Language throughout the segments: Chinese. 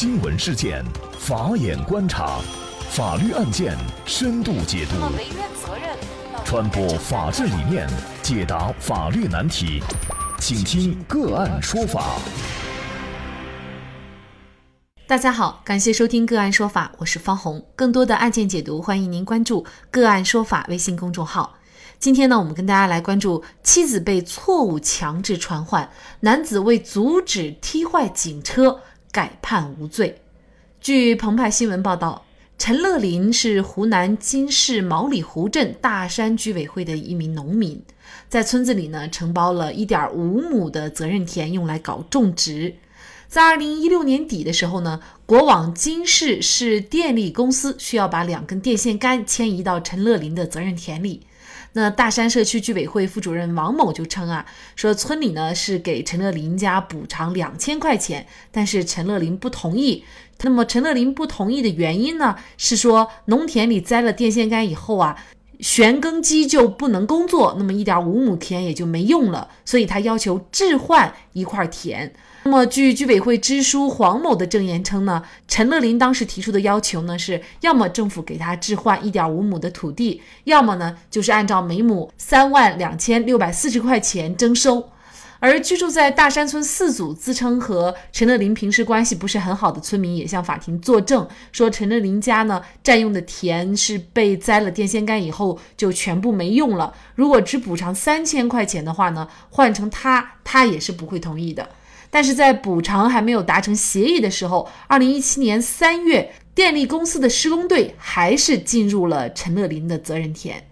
新闻事件，法眼观察，法律案件深度解读，传播法治理念，解答法律难题，请听个案说法。大家好，感谢收听个案说法，我是方红。更多的案件解读，欢迎您关注个案说法微信公众号。今天呢，我们跟大家来关注妻子被错误强制传唤，男子为阻止踢坏警车改判无罪。据澎湃新闻报道，陈乐林是湖南金市毛里湖镇大山居委会的一名农民，在村子里呢承包了一点五亩的责任田，用来搞种植。在二零一六年底的时候呢，国网金市市电力公司需要把两根电线杆迁移到陈乐林的责任田里。那大山社区居委会副主任王某就称啊，说村里呢是给陈乐林家补偿两千块钱，但是陈乐林不同意。那么陈乐林不同意的原因呢，是说农田里栽了电线杆以后啊。旋耕机就不能工作，那么一点五亩田也就没用了，所以他要求置换一块田。那么据居委会支书黄某的证言称呢，陈乐林当时提出的要求呢是，要么政府给他置换一点五亩的土地，要么呢就是按照每亩三万两千六百四十块钱征收。而居住在大山村四组自称和陈乐林平时关系不是很好的村民也向法庭作证，说陈乐林家呢占用的田是被栽了电线杆以后就全部没用了。如果只补偿三千块钱的话呢，换成他，他也是不会同意的。但是在补偿还没有达成协议的时候，二零一七年三月，电力公司的施工队还是进入了陈乐林的责任田。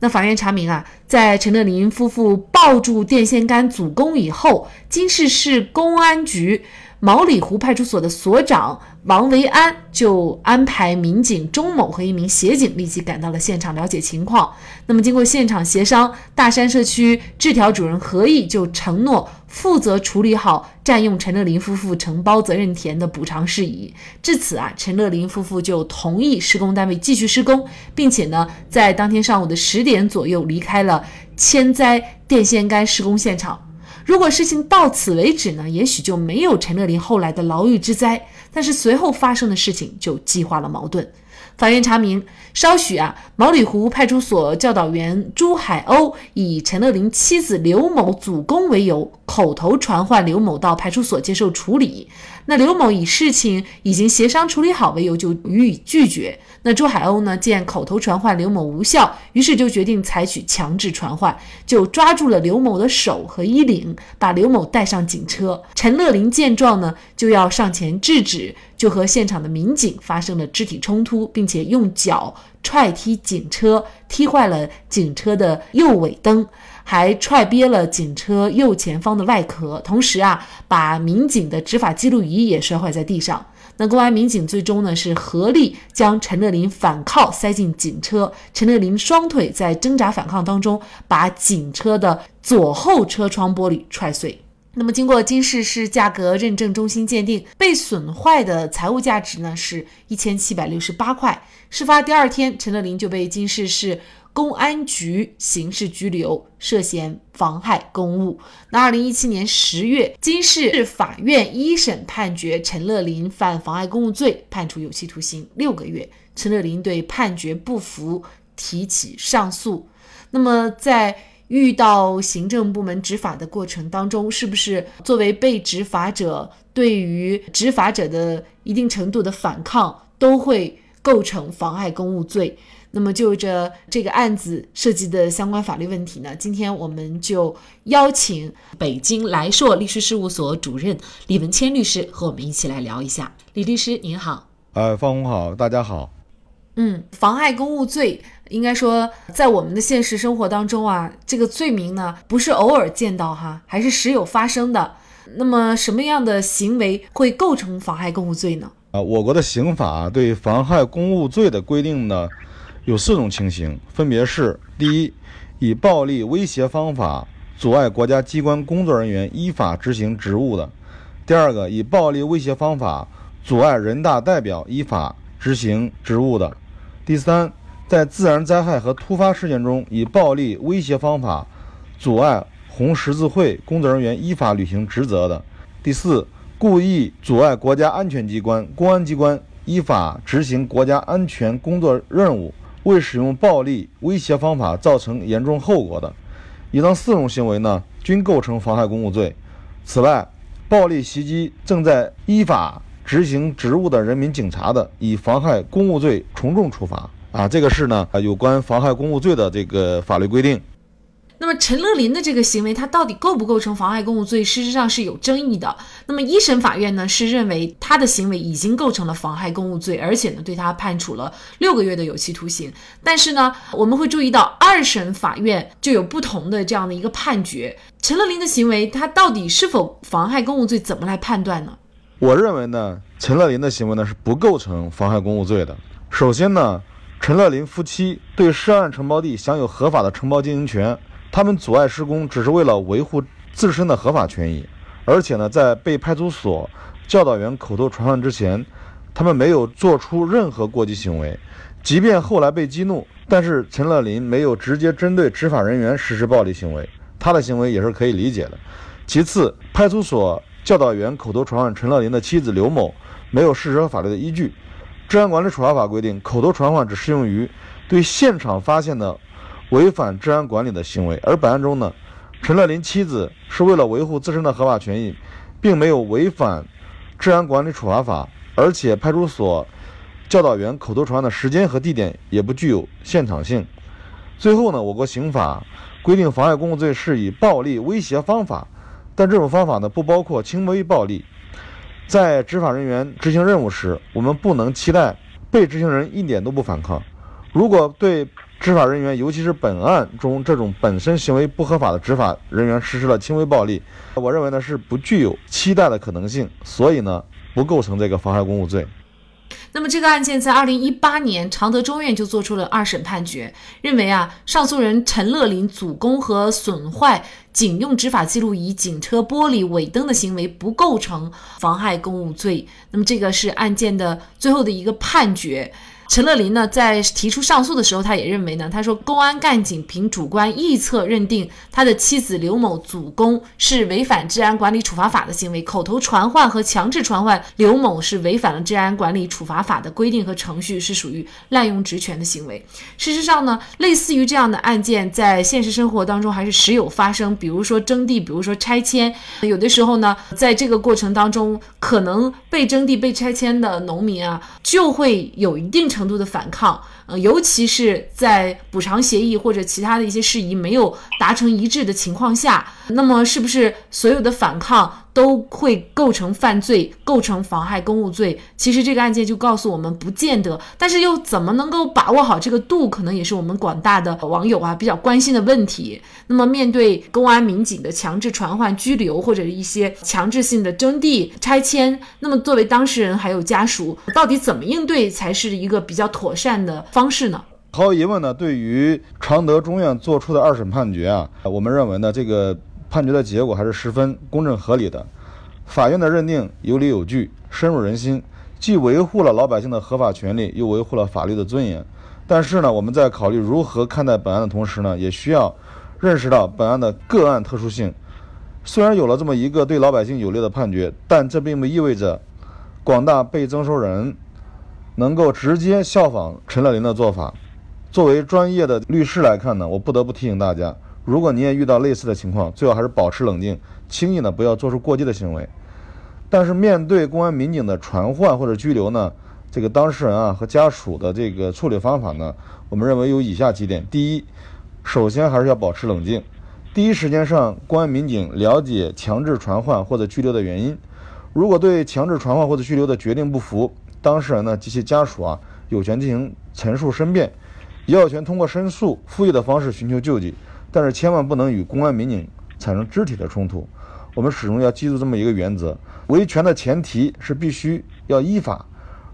那法院查明啊，在陈乐林夫妇抱住电线杆阻工以后，金市市公安局毛里湖派出所的所长王维安就安排民警钟某和一名协警立即赶到了现场了解情况。那么经过现场协商，大山社区治条主任何毅就承诺。负责处理好占用陈乐林夫妇承包责任田的补偿事宜。至此啊，陈乐林夫妇就同意施工单位继续施工，并且呢，在当天上午的十点左右离开了迁灾电线杆施工现场。如果事情到此为止呢，也许就没有陈乐林后来的牢狱之灾。但是随后发生的事情就激化了矛盾。法院查明，稍许啊，毛里湖派出所教导员朱海鸥以陈乐林妻子刘某阻工为由，口头传唤刘某到派出所接受处理。那刘某以事情已经协商处理好为由，就予以拒绝。那朱海鸥呢，见口头传唤刘某无效，于是就决定采取强制传唤，就抓住了刘某的手和衣领，把刘某带上警车。陈乐林见状呢，就要上前制止，就和现场的民警发生了肢体冲突，并且用脚踹踢警车，踢坏了警车的右尾灯。还踹瘪了警车右前方的外壳，同时啊，把民警的执法记录仪也摔坏在地上。那公安民警最终呢是合力将陈乐林反铐塞进警车，陈乐林双腿在挣扎反抗当中，把警车的左后车窗玻璃踹碎。那么经过金市市价格认证中心鉴定，被损坏的财物价值呢是一千七百六十八块。事发第二天，陈乐林就被金市市。公安局刑事拘留，涉嫌妨害公务。那二零一七年十月，金市法院一审判决陈乐林犯妨碍公务罪，判处有期徒刑六个月。陈乐林对判决不服，提起上诉。那么在遇到行政部门执法的过程当中，是不是作为被执法者，对于执法者的一定程度的反抗，都会构成妨碍公务罪？那么就着这个案子涉及的相关法律问题呢，今天我们就邀请北京来硕律师事务所主任李文谦律师和我们一起来聊一下。李律师您好，呃，方红好，大家好。嗯，妨碍公务罪，应该说在我们的现实生活当中啊，这个罪名呢不是偶尔见到哈，还是时有发生的。那么什么样的行为会构成妨害公务罪呢？啊，我国的刑法对妨害公务罪的规定呢？有四种情形，分别是：第一，以暴力威胁方法阻碍国家机关工作人员依法执行职务的；第二个，以暴力威胁方法阻碍人大代表依法执行职务的；第三，在自然灾害和突发事件中以暴力威胁方法阻碍红十字会工作人员依法履行职责的；第四，故意阻碍国家安全机关、公安机关依法执行国家安全工作任务，未使用暴力威胁方法造成严重后果的，以上四种行为呢，均构成妨害公务罪。此外，暴力袭击正在依法执行职务的人民警察的，以妨害公务罪从重处罚。啊，这个是呢，有关妨害公务罪的这个法律规定。那么陈乐林的这个行为，他到底构不构成妨害公务罪？事实上是有争议的。那么一审法院呢，是认为他的行为已经构成了妨害公务罪，而且呢，对他判处了六个月的有期徒刑。但是呢，我们会注意到二审法院就有不同的这样的一个判决。陈乐林的行为，他到底是否妨害公务罪？怎么来判断呢？我认为呢，陈乐林的行为呢是不构成妨害公务罪的。首先呢。陈乐林夫妻对涉案承包地享有合法的承包经营权，他们阻碍施工只是为了维护自身的合法权益，而且呢，在被派出所教导员口头传唤之前，他们没有做出任何过激行为。即便后来被激怒，但是陈乐林没有直接针对执法人员实施暴力行为，他的行为也是可以理解的。其次，派出所教导员口头传唤陈乐林的妻子刘某，没有事实和法律的依据。治安管理处罚法规定，口头传唤只适用于对现场发现的违反治安管理的行为。而本案中呢，陈乐林妻子是为了维护自身的合法权益，并没有违反治安管理处罚法，而且派出所教导员口头传唤的时间和地点也不具有现场性。最后呢，我国刑法规定妨害公务罪是以暴力威胁方法，但这种方法呢不包括轻微暴力。在执法人员执行任务时，我们不能期待被执行人一点都不反抗。如果对执法人员，尤其是本案中这种本身行为不合法的执法人员实施了轻微暴力，我认为呢是不具有期待的可能性，所以呢不构成这个妨害公务罪。那么这个案件在二零一八年，常德中院就做出了二审判决，认为啊，上诉人陈乐林阻攻和损坏警用执法记录仪、警车玻璃、尾灯的行为不构成妨害公务罪。那么这个是案件的最后的一个判决。陈乐林呢，在提出上诉的时候，他也认为呢，他说公安干警凭主观臆测认定他的妻子刘某阻攻是违反治安管理处罚法的行为，口头传唤和强制传唤刘某是违反了治安管理处罚法的规定和程序，是属于滥用职权的行为。事实上呢，类似于这样的案件，在现实生活当中还是时有发生，比如说征地，比如说拆迁，有的时候呢，在这个过程当中，可能被征地、被拆迁的农民啊，就会有一定。程程度的反抗，呃，尤其是在补偿协议或者其他的一些事宜没有达成一致的情况下，那么是不是所有的反抗？都会构成犯罪，构成妨害公务罪。其实这个案件就告诉我们，不见得。但是又怎么能够把握好这个度，可能也是我们广大的网友啊比较关心的问题。那么面对公安民警的强制传唤、拘留或者一些强制性的征地、拆迁，那么作为当事人还有家属，到底怎么应对才是一个比较妥善的方式呢？毫无疑问呢，对于常德中院作出的二审判决啊，我们认为呢这个。判决的结果还是十分公正合理的，法院的认定有理有据，深入人心，既维护了老百姓的合法权利，又维护了法律的尊严。但是呢，我们在考虑如何看待本案的同时呢，也需要认识到本案的个案特殊性。虽然有了这么一个对老百姓有利的判决，但这并不意味着广大被征收人能够直接效仿陈乐林的做法。作为专业的律师来看呢，我不得不提醒大家。如果你也遇到类似的情况，最好还是保持冷静，轻易呢不要做出过激的行为。但是面对公安民警的传唤或者拘留呢，这个当事人啊和家属的这个处理方法呢，我们认为有以下几点：第一，首先还是要保持冷静，第一时间上公安民警了解强制传唤或者拘留的原因。如果对强制传唤或者拘留的决定不服，当事人呢及其家属啊有权进行陈述申辩，也有权通过申诉复议的方式寻求救济。但是千万不能与公安民警产生肢体的冲突，我们始终要记住这么一个原则：维权的前提是必须要依法。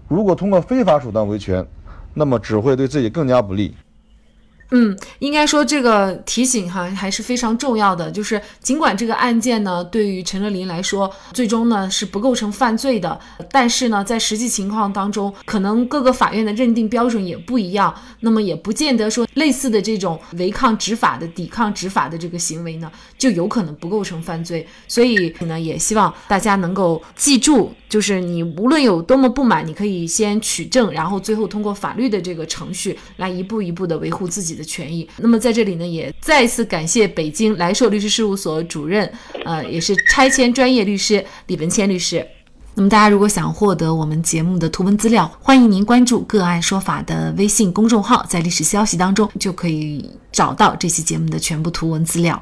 如果通过非法手段维权，那么只会对自己更加不利。嗯，应该说这个提醒哈还是非常重要的。就是尽管这个案件呢，对于陈乐林来说，最终呢是不构成犯罪的，但是呢，在实际情况当中，可能各个法院的认定标准也不一样，那么也不见得说类似的这种违抗执法的、抵抗执法的这个行为呢，就有可能不构成犯罪。所以呢，也希望大家能够记住，就是你无论有多么不满，你可以先取证，然后最后通过法律的这个程序来一步一步的维护自己的权益。那么在这里呢，也再次感谢北京来硕律师事务所主任，呃，也是拆迁专业律师李文谦律师。那么大家如果想获得我们节目的图文资料，欢迎您关注“个案说法”的微信公众号，在历史消息当中就可以找到这期节目的全部图文资料。